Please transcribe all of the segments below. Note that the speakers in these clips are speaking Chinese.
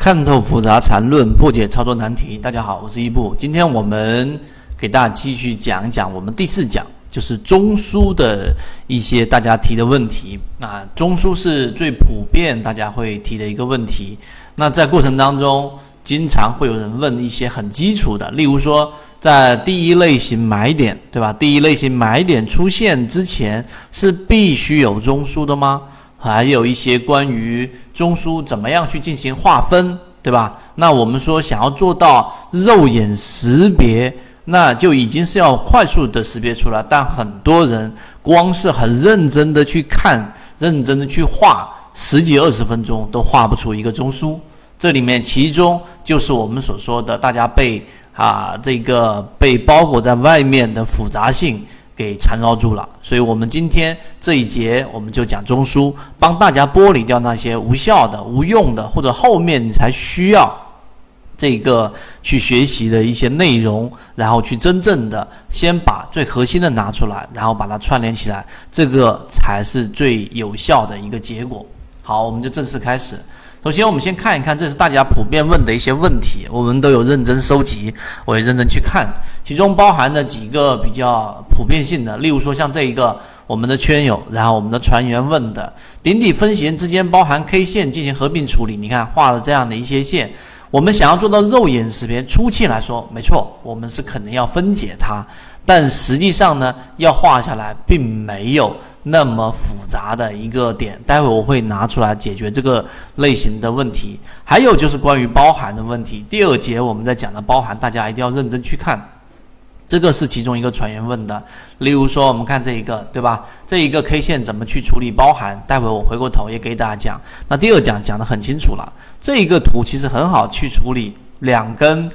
看透复杂缠论，破解操作难题。大家好，我是一步。今天我们给大家继续讲一讲我们第四讲，就是中枢的一些大家提的问题。那中枢是最普遍大家会提的一个问题。那在过程当中，经常会有人问一些很基础的，例如说，在第一类型买点，对吧？第一类型买点出现之前，是必须有中枢的吗？还有一些关于中枢怎么样去进行划分，对吧？那我们说想要做到肉眼识别，那就已经是要快速的识别出来。但很多人光是很认真的去看，认真的去画，十几二十分钟都画不出一个中枢。这里面其中就是我们所说的，大家被啊这个被包裹在外面的复杂性。给缠绕住了，所以我们今天这一节我们就讲中枢，帮大家剥离掉那些无效的、无用的，或者后面你才需要这个去学习的一些内容，然后去真正的先把最核心的拿出来，然后把它串联起来，这个才是最有效的一个结果。好，我们就正式开始。首先，我们先看一看，这是大家普遍问的一些问题，我们都有认真收集，我也认真去看，其中包含的几个比较普遍性的，例如说像这一个我们的圈友，然后我们的船员问的顶底分型之间包含 K 线进行合并处理，你看画了这样的一些线，我们想要做到肉眼识别，初期来说没错，我们是肯定要分解它，但实际上呢，要画下来并没有。那么复杂的一个点，待会我会拿出来解决这个类型的问题。还有就是关于包含的问题，第二节我们在讲的包含，大家一定要认真去看。这个是其中一个船员问的，例如说我们看这一个，对吧？这一个 K 线怎么去处理包含？待会我回过头也给大家讲。那第二讲讲的很清楚了，这一个图其实很好去处理两根。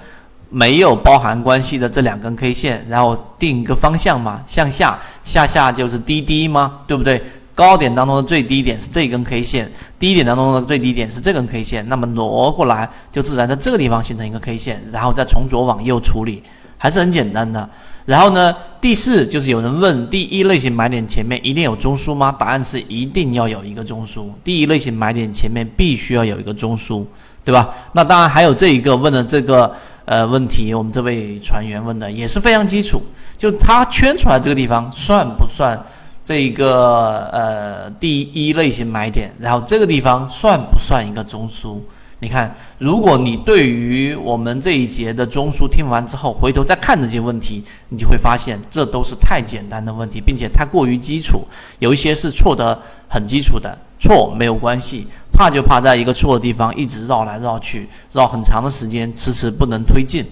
没有包含关系的这两根 K 线，然后定一个方向嘛，向下下下就是低低吗？对不对？高点当中的最低点是这根 K 线，低点当中的最低点是这根 K 线，那么挪过来就自然在这个地方形成一个 K 线，然后再从左往右处理，还是很简单的。然后呢，第四就是有人问，第一类型买点前面一定有中枢吗？答案是一定要有一个中枢，第一类型买点前面必须要有一个中枢，对吧？那当然还有这一个问的这个。呃，问题我们这位船员问的也是非常基础，就是他圈出来这个地方算不算这一个呃第一类型买点？然后这个地方算不算一个中枢？你看，如果你对于我们这一节的中枢听完之后，回头再看这些问题，你就会发现这都是太简单的问题，并且太过于基础，有一些是错的很基础的，错没有关系，怕就怕在一个错的地方一直绕来绕去，绕很长的时间，迟迟不能推进。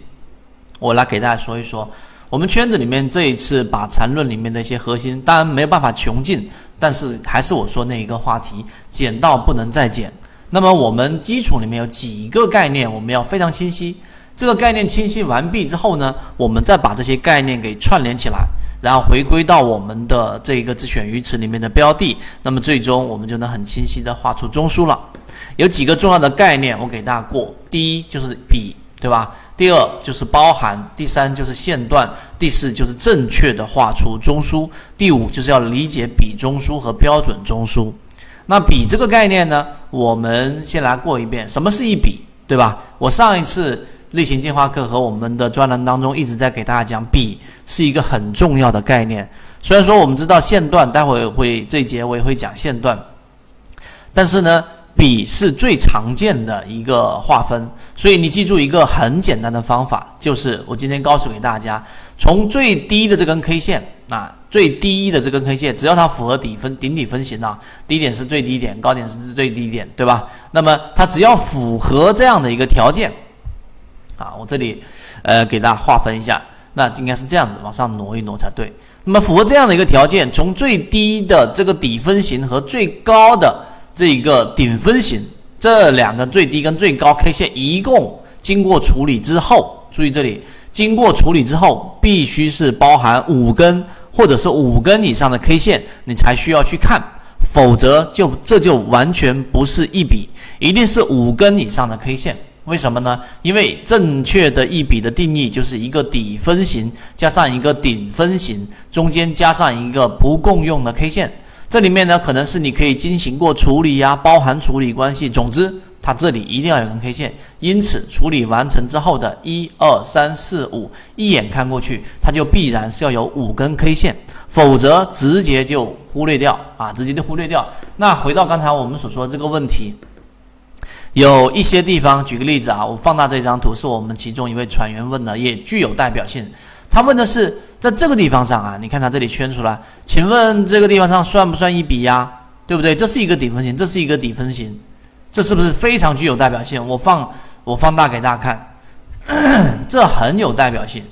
我来给大家说一说，我们圈子里面这一次把缠论里面的一些核心，当然没有办法穷尽，但是还是我说那一个话题，减到不能再减。那么我们基础里面有几个概念，我们要非常清晰。这个概念清晰完毕之后呢，我们再把这些概念给串联起来，然后回归到我们的这个自选鱼池里面的标的，那么最终我们就能很清晰的画出中枢了。有几个重要的概念，我给大家过：第一就是比，对吧？第二就是包含；第三就是线段；第四就是正确的画出中枢；第五就是要理解比中枢和标准中枢。那比这个概念呢？我们先来过一遍，什么是一比，对吧？我上一次类型进化课和我们的专栏当中一直在给大家讲，比是一个很重要的概念。虽然说我们知道线段，待会会这一节我也会讲线段，但是呢。比是最常见的一个划分，所以你记住一个很简单的方法，就是我今天告诉给大家，从最低的这根 K 线啊，最低的这根 K 线，只要它符合底分顶底分型啊，低点是最低点，高点是最低点，对吧？那么它只要符合这样的一个条件，啊，我这里呃给大家划分一下，那应该是这样子，往上挪一挪才对。那么符合这样的一个条件，从最低的这个底分型和最高的。这一个顶分型，这两个最低跟最高 K 线一共经过处理之后，注意这里，经过处理之后，必须是包含五根或者是五根以上的 K 线，你才需要去看，否则就这就完全不是一笔，一定是五根以上的 K 线。为什么呢？因为正确的一笔的定义就是一个底分型加上一个顶分型，中间加上一个不共用的 K 线。这里面呢，可能是你可以进行过处理呀，包含处理关系。总之，它这里一定要有根 K 线。因此，处理完成之后的一二三四五，一眼看过去，它就必然是要有五根 K 线，否则直接就忽略掉啊，直接就忽略掉。那回到刚才我们所说的这个问题。有一些地方，举个例子啊，我放大这张图，是我们其中一位船员问的，也具有代表性。他问的是，在这个地方上啊，你看它这里圈出来，请问这个地方上算不算一笔呀？对不对？这是一个底分型，这是一个底分型，这是不是非常具有代表性？我放我放大给大家看，这很有代表性。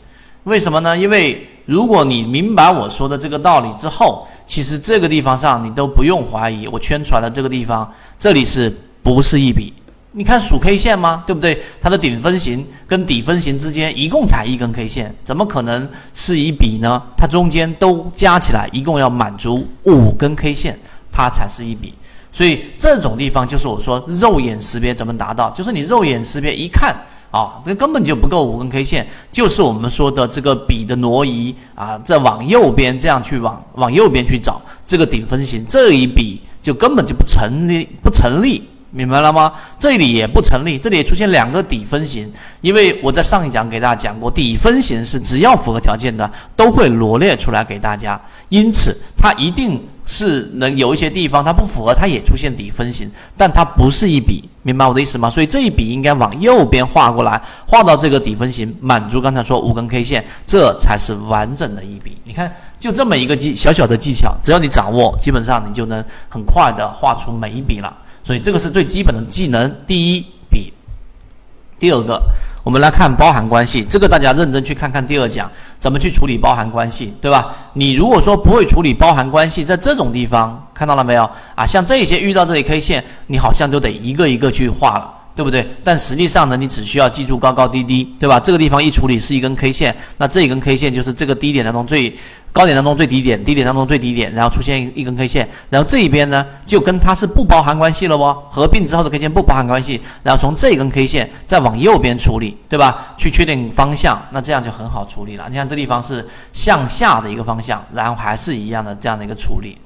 为什么呢？因为如果你明白我说的这个道理之后，其实这个地方上你都不用怀疑，我圈出来的这个地方，这里是不是一笔？你看数 K 线吗？对不对？它的顶分型跟底分型之间一共才一根 K 线，怎么可能是一笔呢？它中间都加起来一共要满足五根 K 线，它才是一笔。所以这种地方就是我说肉眼识别怎么达到，就是你肉眼识别一看啊，这根本就不够五根 K 线，就是我们说的这个笔的挪移啊，再往右边这样去往往右边去找这个顶分型，这一笔就根本就不成立，不成立。明白了吗？这里也不成立，这里也出现两个底分型，因为我在上一讲给大家讲过，底分型是只要符合条件的都会罗列出来给大家，因此它一定是能有一些地方它不符合，它也出现底分型，但它不是一笔，明白我的意思吗？所以这一笔应该往右边画过来，画到这个底分型，满足刚才说五根 K 线，这才是完整的一笔。你看，就这么一个技小小的技巧，只要你掌握，基本上你就能很快的画出每一笔了。所以这个是最基本的技能，第一笔。第二个，我们来看包含关系，这个大家认真去看看第二讲怎么去处理包含关系，对吧？你如果说不会处理包含关系，在这种地方看到了没有啊？像这些遇到这些 K 线，你好像就得一个一个去画了。对不对？但实际上呢，你只需要记住高高低低，对吧？这个地方一处理是一根 K 线，那这一根 K 线就是这个低点当中最高点当中最低点，低点当中最低点，然后出现一根 K 线，然后这一边呢就跟它是不包含关系了哦，合并之后的 K 线不包含关系，然后从这一根 K 线再往右边处理，对吧？去确定方向，那这样就很好处理了。你看这地方是向下的一个方向，然后还是一样的这样的一个处理，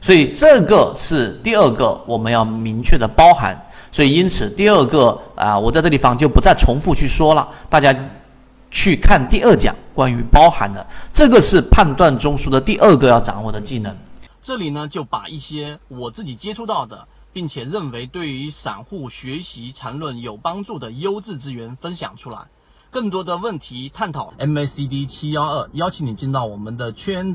所以这个是第二个我们要明确的包含。所以，因此第二个啊，我在这地方就不再重复去说了，大家去看第二讲关于包含的，这个是判断中枢的第二个要掌握的技能。这里呢，就把一些我自己接触到的，并且认为对于散户学习缠论有帮助的优质资源分享出来。更多的问题探讨，MACD 七幺二，邀请你进到我们的圈子。